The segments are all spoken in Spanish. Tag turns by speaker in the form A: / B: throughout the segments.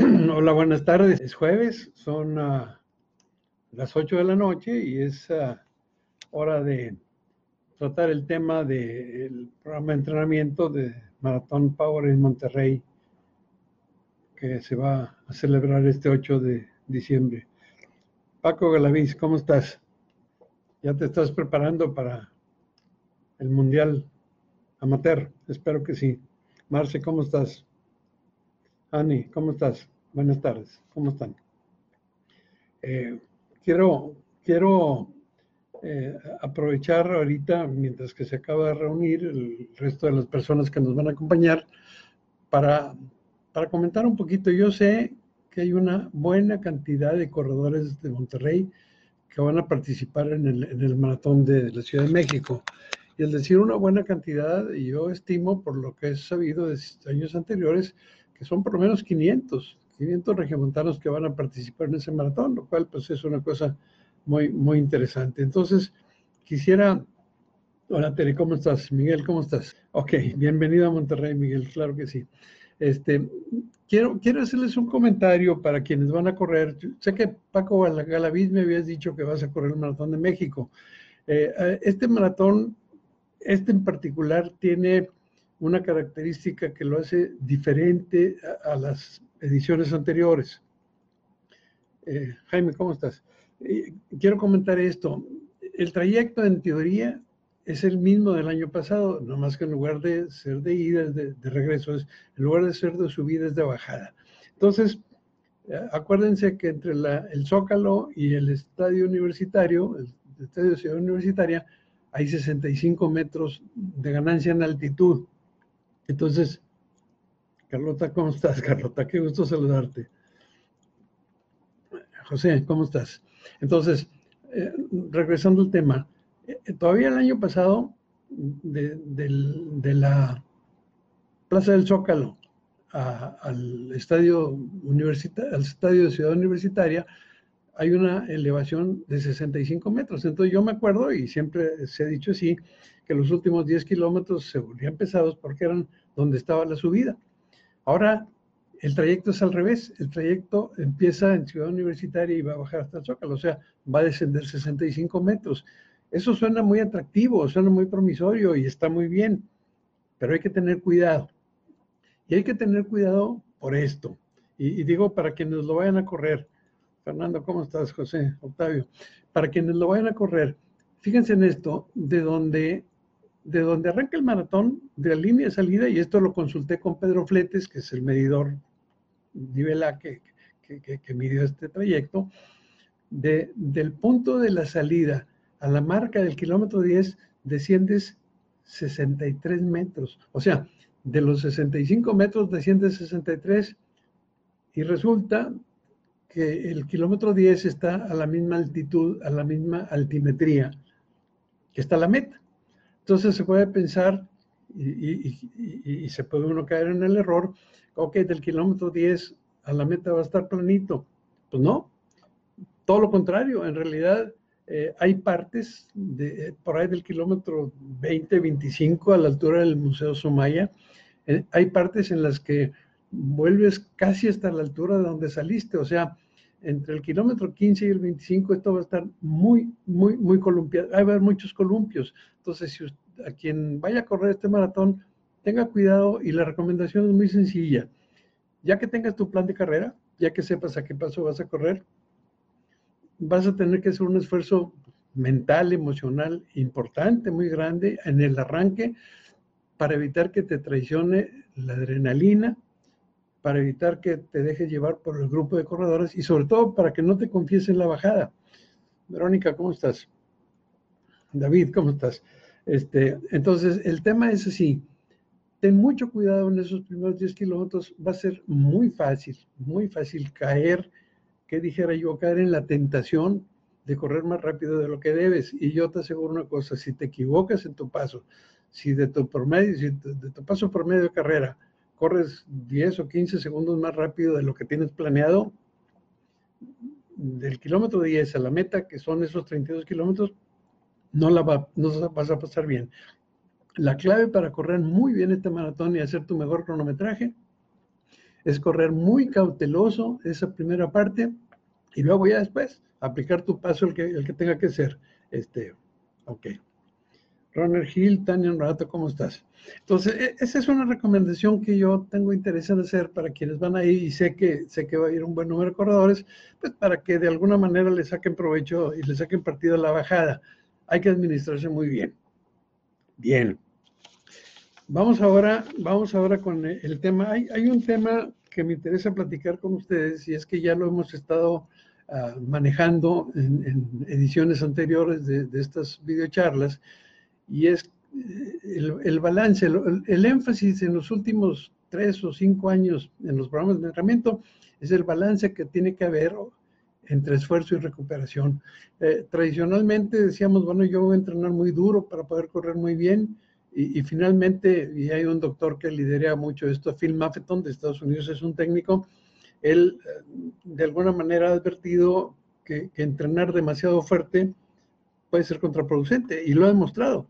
A: Hola, buenas tardes. Es jueves, son ah, las 8 de la noche y es ah, hora de tratar el tema del programa de entrenamiento de Maratón Power en Monterrey que se va a celebrar este 8 de diciembre. Paco Galaviz, ¿cómo estás? ¿Ya te estás preparando para el Mundial Amateur? Espero que sí. Marce, ¿cómo estás? Ani, ¿cómo estás? Buenas tardes, ¿cómo están? Eh, quiero quiero eh, aprovechar ahorita, mientras que se acaba de reunir el resto de las personas que nos van a acompañar, para, para comentar un poquito. Yo sé que hay una buena cantidad de corredores de Monterrey que van a participar en el, en el maratón de la Ciudad de México. Y al decir una buena cantidad, yo estimo, por lo que he sabido de años anteriores, que son por lo menos 500, 500 regiomontanos que van a participar en ese maratón, lo cual pues es una cosa muy, muy interesante. Entonces, quisiera... Hola, Tere, ¿cómo estás? Miguel, ¿cómo estás? Ok, bienvenido a Monterrey, Miguel, claro que sí. Este, quiero, quiero hacerles un comentario para quienes van a correr. Sé que Paco Galaviz me habías dicho que vas a correr el Maratón de México. Eh, eh, este maratón, este en particular, tiene una característica que lo hace diferente a, las ediciones anteriores. Eh, Jaime, ¿cómo estás? Eh, quiero comentar esto. El trayecto en teoría es el mismo del año pasado, nomás que en lugar de ser de ida, es de, regreso, es, en lugar de ser de subida, es de bajada. Entonces, eh, acuérdense que entre el Zócalo y el estadio universitario, el, el estadio de Ciudad Universitaria, hay 65 metros de ganancia en altitud. Entonces, Carlota, ¿cómo estás, Carlota? Qué gusto saludarte. José, ¿cómo estás? Entonces, eh, regresando al tema, eh, todavía el año pasado, de, la Plaza del Zócalo al estadio al estadio de Ciudad Universitaria, hay una elevación de 65 metros. Entonces yo me acuerdo, y siempre se ha dicho así, que los últimos 10 kilómetros se volvían pesados porque eran donde estaba la subida. Ahora el trayecto es al revés, el trayecto empieza en Ciudad Universitaria y va a bajar hasta el Zócalo, o sea, va a descender 65 metros. Eso suena muy atractivo, suena muy promisorio y está muy bien, pero hay que tener cuidado. Y hay que tener cuidado por esto. Y, digo para quienes lo vayan a correr. Fernando, ¿cómo estás, José? Octavio. Para quienes lo vayan a correr, fíjense en esto, de donde de donde arranca el maratón, de la línea de salida, y esto lo consulté con Pedro Fletes, que es el medidor Nivela que, que, que, midió este trayecto, de, del punto de la salida a la marca del kilómetro 10 desciendes 63 metros. O sea, de los 65 metros desciendes 63 y resulta que el kilómetro 10 está a la misma altitud, a la misma altimetría que está la meta. Entonces se puede pensar y, se puede uno caer en el error, ok, del kilómetro 10 a la meta va a estar planito. Pues no, todo lo contrario, en realidad eh, hay partes de, eh, por ahí del kilómetro 20, 25 a la altura del Museo Sumaya, eh, hay partes en las que vuelves casi hasta la altura de donde saliste, o sea, entre el kilómetro 15 y el 25 esto va a estar muy, muy, muy columpiado. Va a haber muchos columpios. Entonces, si a quien vaya a correr este maratón, tenga cuidado y la recomendación es muy sencilla. Ya que tengas tu plan de carrera, ya que sepas a qué paso vas a correr, vas a tener que hacer un esfuerzo mental, emocional importante, muy grande en el arranque para evitar que te traicione la adrenalina, para evitar que te dejes llevar por el grupo de corredores y sobre todo para que no te confíes en la bajada. Verónica, ¿cómo estás? David, ¿cómo estás? Este, entonces, el tema es así. Ten mucho cuidado en esos primeros 10 kilómetros. Va a ser muy fácil, muy fácil caer, que dijera yo, caer en la tentación de correr más rápido de lo que debes. Y yo te aseguro una cosa, si te equivocas en tu paso, si de tu promedio, si de tu paso por medio de carrera, corres 10 o 15 segundos más rápido de lo que tienes planeado, del kilómetro 10 a la meta, que son esos 32 kilómetros, no la vas a pasar bien. La clave para correr muy bien este maratón y hacer tu mejor cronometraje es correr muy cauteloso esa primera parte y luego ya después aplicar tu paso el que, el que tenga que ser. Este, ok. Ronald Hill, Tania Rato, ¿cómo estás? Entonces, e, esa es una recomendación que yo tengo interés en hacer para quienes van ahí y sé que, sé que va a ir un buen número de corredores, pues para que de alguna manera le saquen provecho y le saquen partido a la bajada. Hay que administrarse muy bien. Bien. Vamos ahora, vamos ahora con el tema. Hay, hay un tema que me interesa platicar con ustedes y es que ya lo hemos estado ah, manejando en, ediciones anteriores de, de estas videocharlas y es eh, el, balance, el, énfasis en los últimos tres o cinco años en los programas de entrenamiento es el balance que tiene que haber entre esfuerzo y recuperación. Eh, tradicionalmente decíamos, bueno, yo voy a entrenar muy duro para poder correr muy bien y, finalmente, y hay un doctor que lidera mucho esto, Phil Maffeton de Estados Unidos, es un técnico, él eh, de alguna manera ha advertido que, que entrenar demasiado fuerte puede ser contraproducente y lo ha demostrado.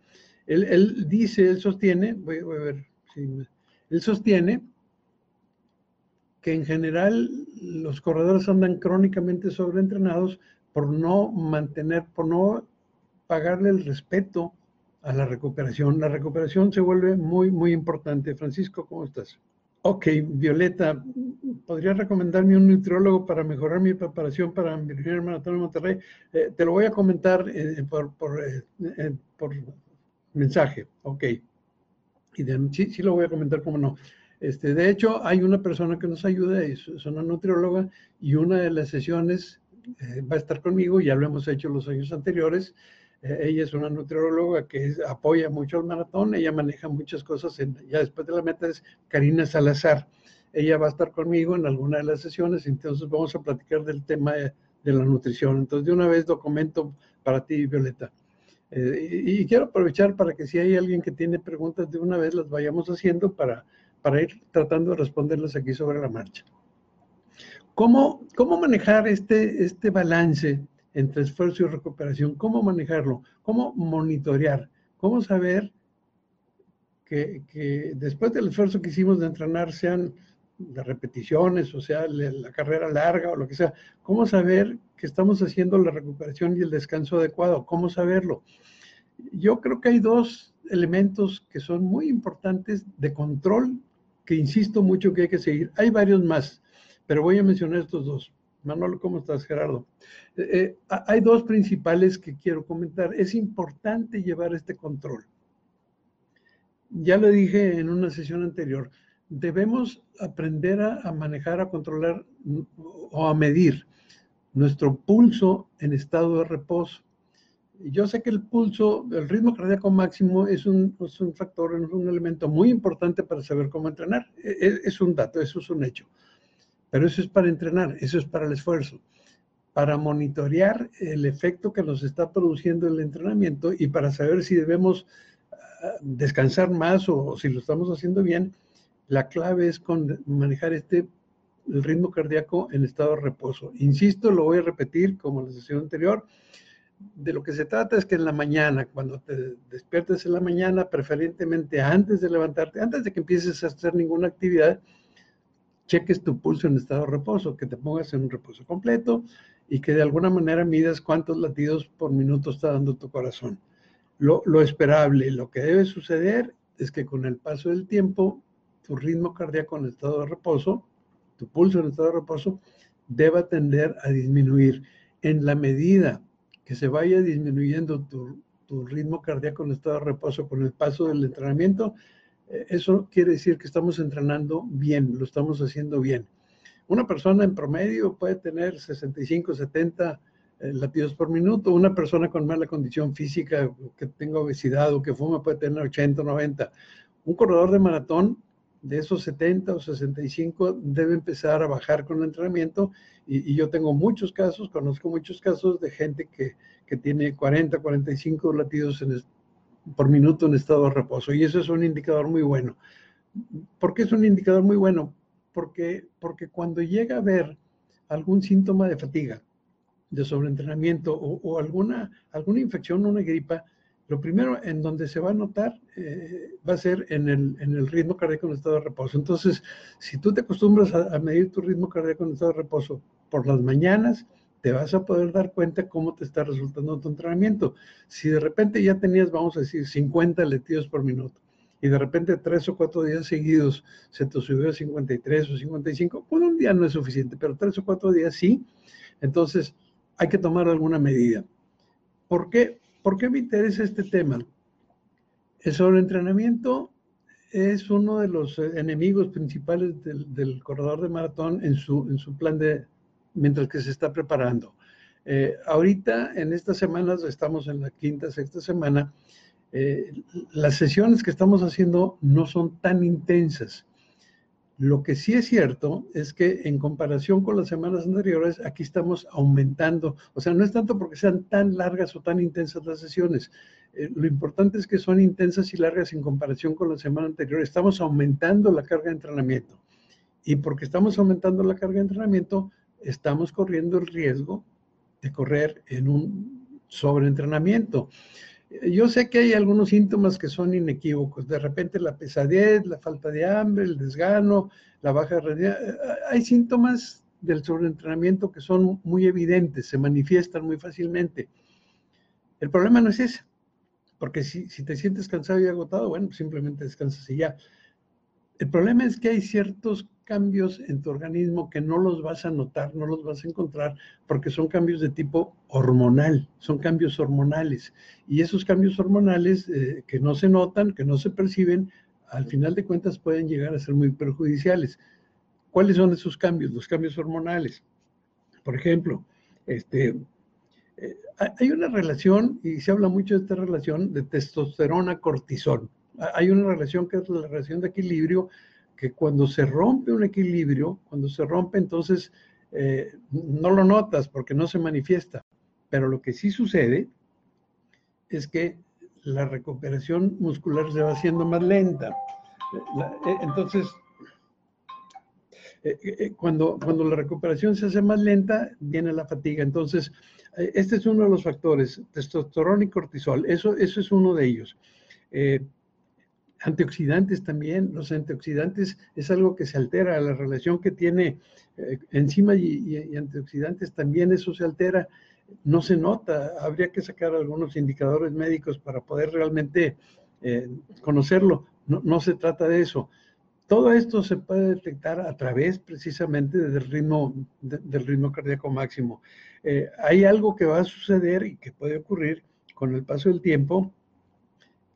A: Él, dice, él sostiene, voy, a ver, él sostiene que en general los corredores andan crónicamente sobreentrenados por no mantener, por no pagarle el respeto a la recuperación. La recuperación se vuelve muy, muy importante. Francisco, ¿cómo estás? Ok, Violeta, ¿podrías recomendarme un nutriólogo para mejorar mi preparación para mi primer maratón en Monterrey? Eh, te lo voy a comentar eh, por, por, eh, por mensaje, ok. Y sí, sí lo voy a comentar, cómo no. Este, de hecho, hay una persona que nos ayuda, es, una nutrióloga, y una de las sesiones eh, va a estar conmigo, ya lo hemos hecho los años anteriores. Ella es una nutrióloga que apoya mucho al maratón, ella maneja muchas cosas, ya después de la meta es Karina Salazar. Ella va a estar conmigo en alguna de las sesiones, entonces vamos a platicar del tema de, la nutrición. Entonces, de una vez lo comento para ti, Violeta. Eh, y, quiero aprovechar para que si hay alguien que tiene preguntas de una vez, las vayamos haciendo para, para ir tratando de responderlas aquí sobre la marcha. ¿Cómo, cómo manejar este, este balance entre esfuerzo y recuperación? ¿Cómo manejarlo? ¿Cómo monitorear? ¿Cómo saber que, que después del esfuerzo que hicimos de entrenar, sean de repeticiones, o sea, la carrera larga o lo que sea, ¿cómo saber que estamos haciendo la recuperación y el descanso adecuado? ¿Cómo saberlo? Yo creo que hay dos elementos que son muy importantes de control, que insisto mucho que hay que seguir. Hay varios más, pero voy a mencionar estos dos. Manolo, ¿cómo estás, Gerardo? Eh, eh, hay dos principales que quiero comentar. Es importante llevar este control. Ya lo dije en una sesión anterior debemos aprender a, manejar, a controlar o a medir nuestro pulso en estado de reposo. Yo sé que el pulso, el ritmo cardíaco máximo es un, factor, es un elemento muy importante para saber cómo entrenar. Es, e, es, un dato, eso es un hecho. Pero eso es para entrenar, eso es para el esfuerzo, para monitorear el efecto que nos está produciendo el entrenamiento y para saber si debemos ah, descansar más o si lo estamos haciendo bien la clave es con manejar este el ritmo cardíaco en estado de reposo. Insisto, lo voy a repetir como la sesión anterior. De lo que se trata es que en la mañana, cuando te despiertes en la mañana, preferentemente antes de levantarte, antes de que empieces a hacer ninguna actividad, cheques tu pulso en estado de reposo, que te pongas en un reposo completo y que de alguna manera midas cuántos latidos por minuto está dando tu corazón. Lo, lo esperable, lo que debe suceder es que con el paso del tiempo tu ritmo cardíaco en estado de reposo, tu pulso en estado de reposo, deba tender a disminuir. En la medida que se vaya disminuyendo tu, ritmo cardíaco en estado de reposo con el paso del entrenamiento, eso quiere decir que estamos entrenando bien, lo estamos haciendo bien. Una persona en promedio puede tener 65, 70 eh, latidos por minuto. Una persona con mala condición física, que tenga obesidad o que fuma, puede tener 80, 90. Un corredor de maratón de esos 70 o 65 debe empezar a bajar con el entrenamiento y, yo tengo muchos casos, conozco muchos casos de gente que, que tiene 40, 45 latidos en por minuto en estado de reposo y eso es un indicador muy bueno. ¿Por qué es un indicador muy bueno? Porque, porque cuando llega a haber algún síntoma de fatiga, de sobreentrenamiento o, alguna, alguna infección una gripa, Lo primero en donde se va a notar eh, va a ser en el, en el, ritmo cardíaco en estado de reposo. Entonces, si tú te acostumbras a, medir tu ritmo cardíaco en estado de reposo por las mañanas, te vas a poder dar cuenta cómo te está resultando tu entrenamiento. Si de repente ya tenías, vamos a decir, 50 latidos por minuto y de repente tres o cuatro días seguidos se te subió a 53 o 55, bueno, un día no es suficiente, pero tres o cuatro días sí, entonces hay que tomar alguna medida. ¿Por qué, ¿Por qué me interesa este tema? El sobreentrenamiento es uno de los enemigos principales del, del corredor de maratón en su, en su plan de, mientras que se está preparando. Eh, ahorita, en estas semanas, estamos en la quinta, sexta semana, eh, las sesiones que estamos haciendo no son tan intensas. Lo que sí es cierto es que en comparación con las semanas anteriores, aquí estamos aumentando. O sea, no es tanto porque sean tan largas o tan intensas las sesiones. Eh, lo importante es que son intensas y largas en comparación con la semana anterior. Estamos aumentando la carga de entrenamiento. Y porque estamos aumentando la carga de entrenamiento, estamos corriendo el riesgo de correr en un sobreentrenamiento. Yo sé que hay algunos síntomas que son inequívocos. De repente la pesadez, la falta de hambre, el desgano, la baja rendimiento. Hay síntomas del sobreentrenamiento que son muy evidentes, se manifiestan muy fácilmente. El problema no es ese, porque si, si te sientes cansado y agotado, bueno, simplemente descansas y ya. El problema es que hay ciertos cambios en tu organismo que no los vas a notar, no los vas a encontrar, porque son cambios de tipo hormonal, son cambios hormonales. Y esos cambios hormonales eh, que no se notan, que no se perciben, al final de cuentas pueden llegar a ser muy perjudiciales. ¿Cuáles son esos cambios? Los cambios hormonales. Por ejemplo, este, eh, hay una relación, y se habla mucho de esta relación, de testosterona-cortisol hay una relación que es la relación de equilibrio, que cuando se rompe un equilibrio, cuando se rompe, entonces eh, no lo notas porque no se manifiesta. Pero lo que sí sucede es que la recuperación muscular se va haciendo más lenta. Eh, entonces, eh, cuando, cuando la recuperación se hace más lenta, viene la fatiga. Entonces, este es uno de los factores, testosterona y cortisol. Eso, eso es uno de ellos antioxidantes también, los antioxidantes es algo que se altera, la relación que tiene eh, enzima y, antioxidantes también eso se altera, no se nota, habría que sacar algunos indicadores médicos para poder realmente eh, conocerlo, no, se trata de eso. Todo esto se puede detectar a través precisamente del ritmo, del ritmo cardíaco máximo. Eh, hay algo que va a suceder y que puede ocurrir con el paso del tiempo,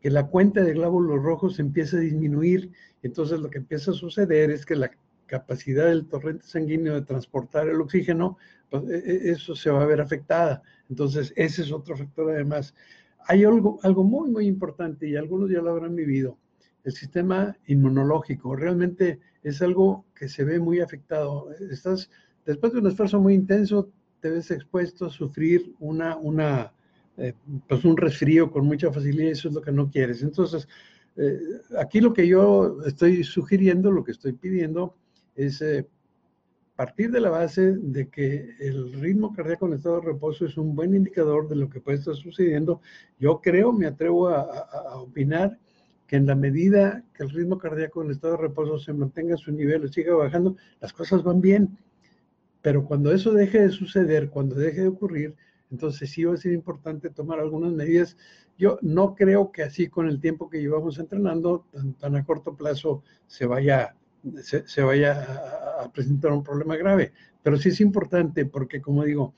A: que la cuenta de glóbulos rojos empieza a disminuir. Entonces lo que empieza a suceder es que la capacidad del torrente sanguíneo de transportar el oxígeno, pues e, e, eso se va a ver afectada. Entonces ese es otro factor además. Hay algo, algo muy, muy importante y algunos ya lo habrán vivido. El sistema inmunológico realmente es algo que se ve muy afectado. Estás, después de un esfuerzo muy intenso, te ves expuesto a sufrir una, una, eh, pues un resfrío con mucha facilidad, eso es lo que no quieres. Entonces, eh, aquí lo que yo estoy sugiriendo, lo que estoy pidiendo, es eh, partir de la base de que el ritmo cardíaco en estado de reposo es un buen indicador de lo que puede estar sucediendo. Yo creo, me atrevo a, a opinar que en la medida que el ritmo cardíaco en estado de reposo se mantenga a su nivel o siga bajando, las cosas van bien. Pero cuando eso deje de suceder, cuando deje de ocurrir, entonces sí va a ser importante tomar algunas medidas. Yo no creo que así con el tiempo que llevamos entrenando, tan, a corto plazo, se vaya, se, vaya a, presentar un problema grave. Pero sí es importante porque, como digo,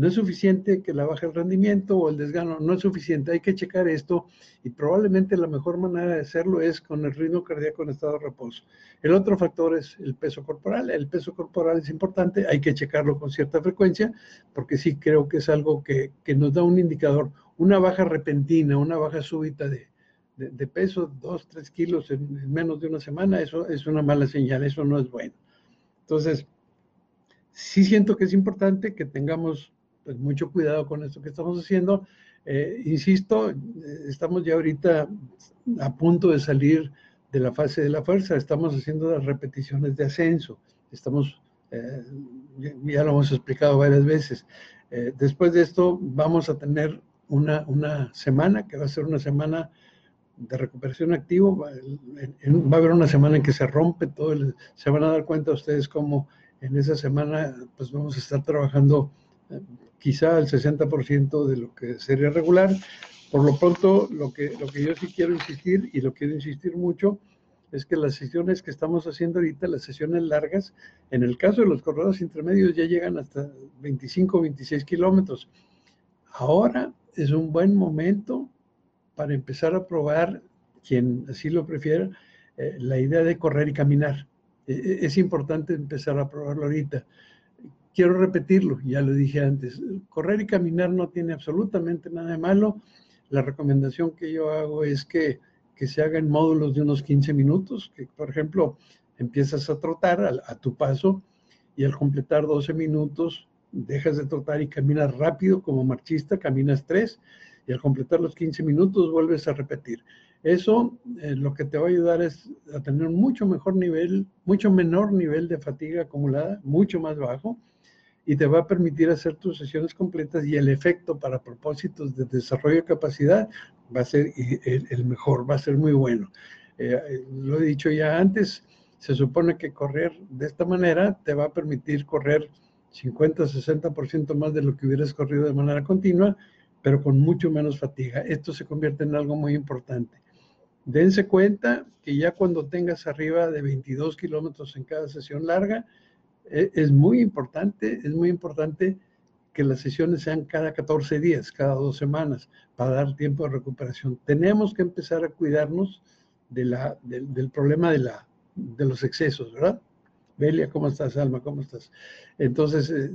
A: no es suficiente que la baje el rendimiento o el desgano, no es suficiente, hay que checar esto y probablemente la mejor manera de hacerlo es con el ritmo cardíaco en estado de reposo. El otro factor es el peso corporal, el peso corporal es importante, hay que checarlo con cierta frecuencia porque sí creo que es algo que, nos da un indicador, una baja repentina, una baja súbita de, peso, dos, tres kilos en, menos de una semana, eso es una mala señal, eso no es bueno. Entonces, sí siento que es importante que tengamos pues mucho cuidado con esto que estamos haciendo. Eh, insisto, estamos ya ahorita a punto de salir de la fase de la fuerza, estamos haciendo las repeticiones de ascenso, estamos, eh, ya lo hemos explicado varias veces. Eh, después de esto vamos a tener una, una semana, que va a ser una semana de recuperación activo, va, a haber una semana en que se rompe todo, se van a dar cuenta ustedes cómo en esa semana pues vamos a estar trabajando eh, quizá el 60% de lo que sería regular. Por lo pronto, lo que, lo que yo sí quiero insistir, y lo quiero insistir mucho, es que las sesiones que estamos haciendo ahorita, las sesiones largas, en el caso de los corredores intermedios ya llegan hasta 25, 26 kilómetros. Ahora es un buen momento para empezar a probar, quien así lo prefiera, eh, la idea de correr y caminar. E, e, es importante empezar a probarlo ahorita. Quiero repetirlo, ya lo dije antes, correr y caminar no tiene absolutamente nada de malo. La recomendación que yo hago es que, que se hagan módulos de unos 15 minutos, que por ejemplo empiezas a trotar a, a tu paso y al completar 12 minutos dejas de trotar y caminas rápido como marchista, caminas 3 y al completar los 15 minutos vuelves a repetir. Eso eh, lo que te va a ayudar es a tener mucho mejor nivel, mucho menor nivel de fatiga acumulada, mucho más bajo, y te va a permitir hacer tus sesiones completas y el efecto para propósitos de desarrollo de capacidad va a ser el, mejor, va a ser muy bueno. Eh, lo he dicho ya antes, se supone que correr de esta manera te va a permitir correr 50, 60% más de lo que hubieras corrido de manera continua, pero con mucho menos fatiga. Esto se convierte en algo muy importante. Dense cuenta que ya cuando tengas arriba de 22 kilómetros en cada sesión larga, es muy importante, es muy importante que las sesiones sean cada 14 días, cada dos semanas, para dar tiempo de recuperación. Tenemos que empezar a cuidarnos de la, del problema de, la, de los excesos, ¿verdad? Belia, ¿cómo estás? Alma, ¿cómo estás? Entonces, eh,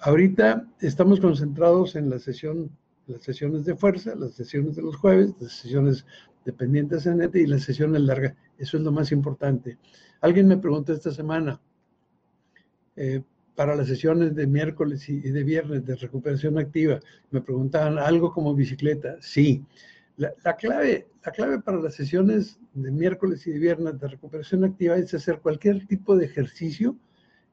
A: ahorita estamos concentrados en la sesión, las sesiones de fuerza, las sesiones de los jueves, las sesiones dependientes en NET y las sesiones largas. Eso es lo más importante. Alguien me preguntó esta semana, eh, para las sesiones de miércoles y de viernes de recuperación activa, me preguntaban algo como bicicleta. Sí, la, clave, la clave para las sesiones de miércoles y de viernes de recuperación activa es hacer cualquier tipo de ejercicio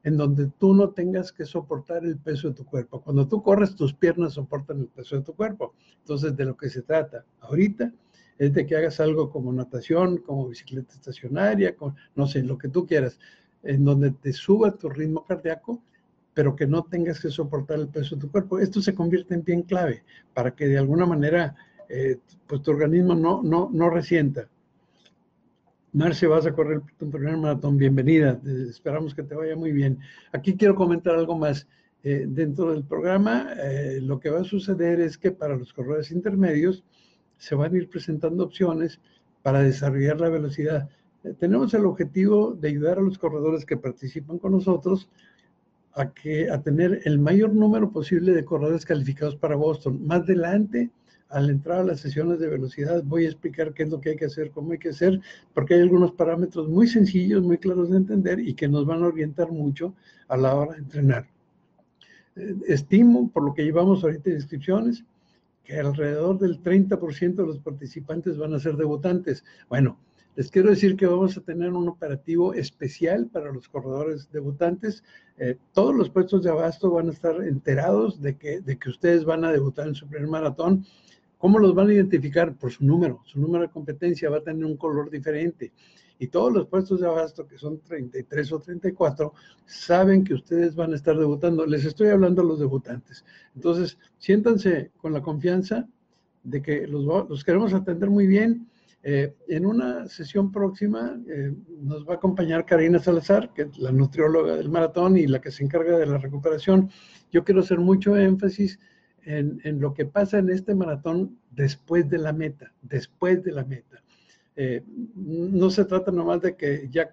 A: en donde tú no tengas que soportar el peso de tu cuerpo. Cuando tú corres, tus piernas soportan el peso de tu cuerpo. Entonces, de lo que se trata ahorita es de que hagas algo como natación, como bicicleta estacionaria, no sé, lo que tú quieras, en donde te suba tu ritmo cardíaco, pero que no tengas que soportar el peso de tu cuerpo. Esto se convierte en bien clave para que de alguna manera eh, pues tu organismo no, no, no resienta. Marce, vas a correr tu primer maratón, bienvenida, esperamos que te vaya muy bien. Aquí quiero comentar algo más. Eh, dentro del programa, eh, lo que va a suceder es que para los corredores intermedios se van a ir presentando opciones para desarrollar la velocidad. Tenemos el objetivo de ayudar a los corredores que participan con nosotros a, que, a tener el mayor número posible de corredores calificados para Boston. Más adelante, al entrar a las sesiones de velocidad voy a explicar qué es lo que hay que hacer, cómo hay que hacer, porque hay algunos parámetros muy sencillos, muy claros de entender y que nos van a orientar mucho a la hora de entrenar. Eh, estimo, por lo que llevamos ahorita de inscripciones, que alrededor del 30% de los participantes van a ser debutantes. Bueno, les quiero decir que vamos a tener un operativo especial para los corredores debutantes. Eh, todos los puestos de abasto van a estar enterados de que, de que ustedes van a debutar en su primer maratón ¿Cómo los van a identificar? Por su número. Su número de competencia va a tener un color diferente. Y todos los puestos de abasto, que son 33 o 34, saben que ustedes van a estar debutando. Les estoy hablando a los debutantes. Entonces, siéntanse con la confianza de que los, queremos atender muy bien. Eh, en una sesión próxima eh, nos va a acompañar Karina Salazar, que es la nutrióloga del maratón y la que se encarga de la recuperación. Yo quiero hacer mucho énfasis en, lo que pasa en este maratón después de la meta, después de la meta. Eh, no se trata nomás de que ya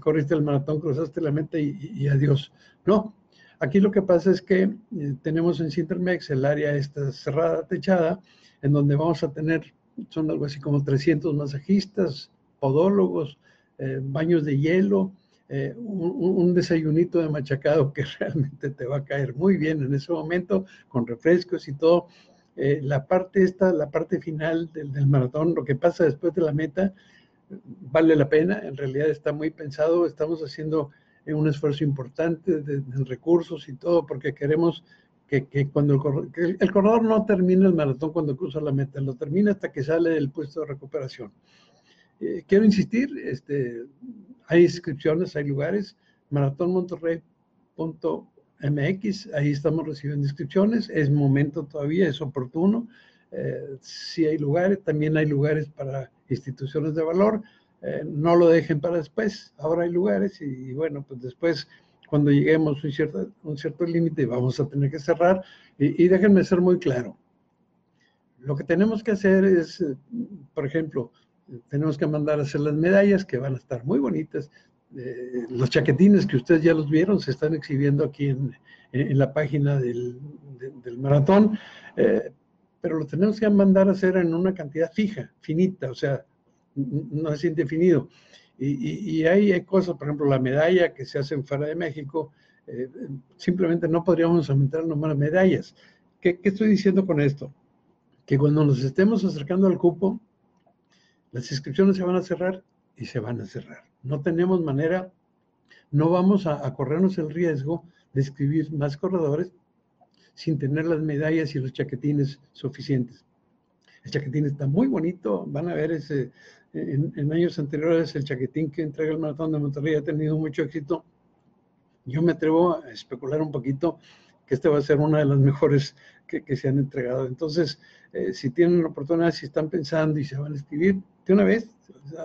A: corriste el maratón, cruzaste la meta y, adiós. No, aquí lo que pasa es que eh, tenemos en Cintermex el área esta cerrada, techada, en donde vamos a tener, son algo así como 300 masajistas, podólogos, eh, baños de hielo, eh, un, desayunito de machacado que realmente te va a caer muy bien en ese momento, con refrescos y todo. Eh, la parte esta, la parte final del, maratón, lo que pasa después de la meta, vale la pena, en realidad está muy pensado, estamos haciendo un esfuerzo importante de, recursos y todo, porque queremos que, cuando el, corredor no termina el maratón cuando cruza la meta, lo termina hasta que sale del puesto de recuperación. Eh, quiero insistir, este, hay inscripciones, hay lugares, maratónmonterrey.mx, ahí estamos recibiendo inscripciones, es momento todavía, es oportuno. Eh, si hay lugares, también hay lugares para instituciones de valor, eh, no lo dejen para después, ahora hay lugares y, bueno, pues después cuando lleguemos a un cierto, un cierto límite vamos a tener que cerrar y, déjenme ser muy claro. Lo que tenemos que hacer es, eh, por ejemplo, tenemos que mandar a hacer las medallas que van a estar muy bonitas. Eh, los chaquetines que ustedes ya los vieron se están exhibiendo aquí en, en la página del, del maratón, eh, pero lo tenemos que mandar a hacer en una cantidad fija, finita, o sea, no es indefinido. Y, y, hay, cosas, por ejemplo, la medalla que se hace fuera de México, eh, simplemente no podríamos aumentar el número de medallas. ¿Qué, ¿Qué estoy diciendo con esto? Que cuando nos estemos acercando al cupo, las inscripciones se van a cerrar y se van a cerrar. No tenemos manera, no vamos a, corrernos el riesgo de escribir más corredores sin tener las medallas y los chaquetines suficientes. El chaquetín está muy bonito, van a ver ese, en, años anteriores el chaquetín que entrega el maratón de Monterrey ha tenido mucho éxito. Yo me atrevo a especular un poquito que este va a ser una de las mejores que, que se han entregado. Entonces, eh, si tienen la oportunidad, si están pensando y se van a escribir, de una vez,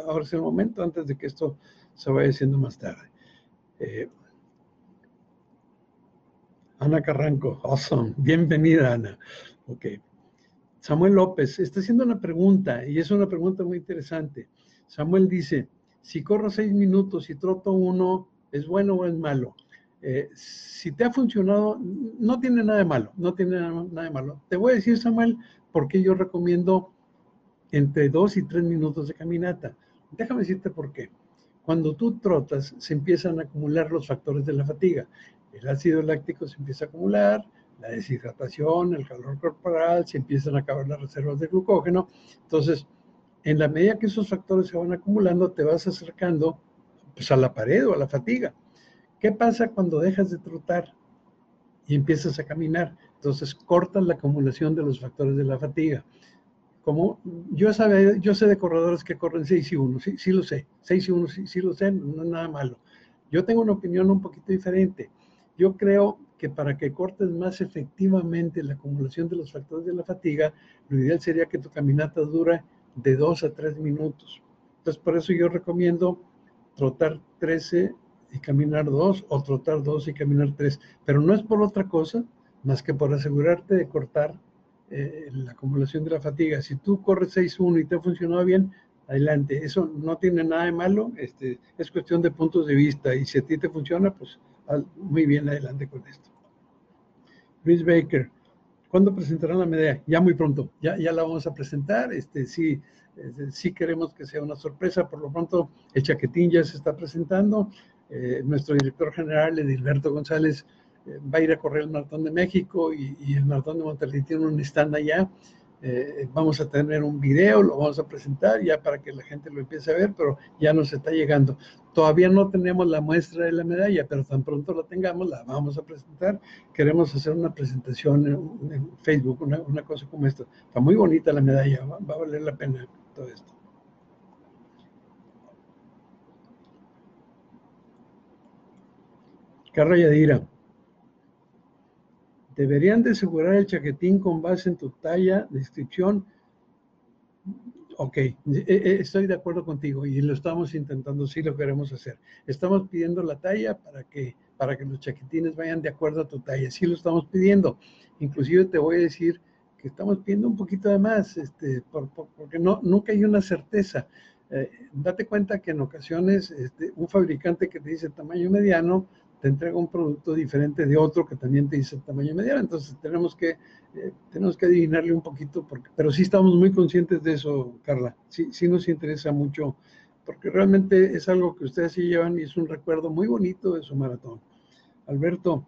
A: ahora es el momento antes de que esto se vaya haciendo más tarde. Eh, Ana Carranco, awesome, bienvenida Ana. Ok. Samuel López está haciendo una pregunta y es una pregunta muy interesante. Samuel dice, si corro seis minutos y troto uno, ¿es bueno o es malo? Eh, si te ha funcionado, no tiene nada malo, no tiene nada de malo. Te voy a decir, Samuel, por qué yo recomiendo entre dos y tres minutos de caminata. Déjame decirte por qué. Cuando tú trotas, se empiezan a acumular los factores de la fatiga. El ácido láctico se empieza a acumular, la deshidratación, el calor corporal, se empiezan a acabar las reservas de glucógeno. Entonces, en la medida que esos factores se van acumulando, te vas acercando pues, a la pared o a la fatiga. ¿Qué pasa cuando dejas de trotar y empiezas a caminar? Entonces, cortas la acumulación de los factores de la fatiga como yo, sabe, yo sé de corredores que corren 6 y 1, sí, sí lo sé, 6 y 1 sí, sí, lo sé, no es nada malo. Yo tengo una opinión un poquito diferente. Yo creo que para que cortes más efectivamente la acumulación de los factores de la fatiga, lo ideal sería que tu caminata dure de 2 a 3 minutos. Entonces, por eso yo recomiendo trotar 13 y caminar 2 o trotar 2 y caminar 3. Pero no es por otra cosa más que por asegurarte de cortar eh, la acumulación de la fatiga. Si tú corres 6-1 y te ha funcionado bien, adelante. Eso no tiene nada de malo, este, es cuestión de puntos de vista. Y si a ti te funciona, pues muy bien, adelante con esto. Luis Baker, ¿cuándo presentarán la medalla? Ya muy pronto, ya, ya la vamos a presentar. Este, sí, este, sí queremos que sea una sorpresa. Por lo pronto, el chaquetín ya se está presentando. Eh, nuestro director general, Edilberto González, va a ir a correr el Maratón de México y, el Maratón de Monterrey tiene un stand allá. Eh, vamos a tener un video, lo vamos a presentar ya para que la gente lo empiece a ver, pero ya nos está llegando. Todavía no tenemos la muestra de la medalla, pero tan pronto la tengamos, la vamos a presentar. Queremos hacer una presentación en, Facebook, una, cosa como esta. Está muy bonita la medalla, va, va a valer la pena todo esto. Carra Yadira. Deberían de asegurar el chaquetín con base en tu talla, descripción. Ok, e, e, estoy de acuerdo contigo y lo estamos intentando, sí lo queremos hacer. Estamos pidiendo la talla para que, para que los chaquetines vayan de acuerdo a tu talla, sí lo estamos pidiendo. Inclusive te voy a decir que estamos pidiendo un poquito de más, este, porque no, nunca hay una certeza. Eh, date cuenta que en ocasiones este, un fabricante que te dice tamaño mediano te entrega un producto diferente de otro que también te dice tamaño mediano. Entonces tenemos que, eh, tenemos que adivinarle un poquito, porque, pero sí estamos muy conscientes de eso, Carla. Sí, sí nos interesa mucho, porque realmente es algo que ustedes sí llevan y es un recuerdo muy bonito de su maratón. Alberto,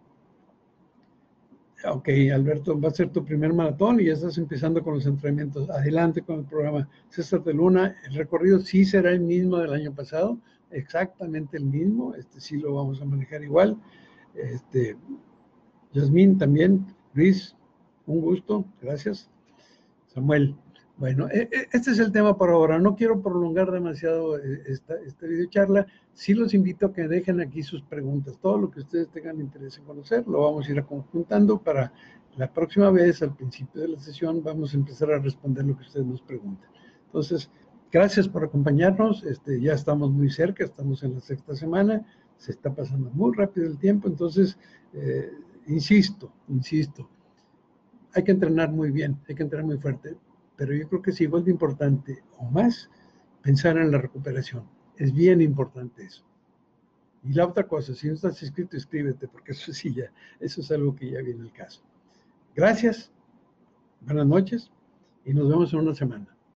A: ok, Alberto, va a ser tu primer maratón y ya estás empezando con los entrenamientos. Adelante con el programa. César de Luna, el recorrido sí será el mismo del año pasado, exactamente el mismo, este sí lo vamos a manejar igual. Este, Yasmín también, Luis, un gusto, gracias. Samuel, bueno, e, e, este es el tema por ahora. No quiero prolongar demasiado eh, esta, esta videocharla. Sí los invito a que dejen aquí sus preguntas. Todo lo que ustedes tengan interés en conocer, lo vamos a ir conjuntando para la próxima vez, al principio de la sesión, vamos a empezar a responder lo que ustedes nos preguntan. Entonces, gracias por acompañarnos. Este, ya estamos muy cerca, estamos en la sexta semana. Se está pasando muy rápido el tiempo. Entonces, eh, insisto, insisto, hay que entrenar muy bien, hay que entrenar muy fuerte, pero yo creo que es igual de importante o más pensar en la recuperación. Es bien importante eso. Y la otra cosa, si no estás inscrito, escríbete, porque eso sí ya, eso es algo que ya viene el caso. Gracias, buenas noches y nos vemos en una semana.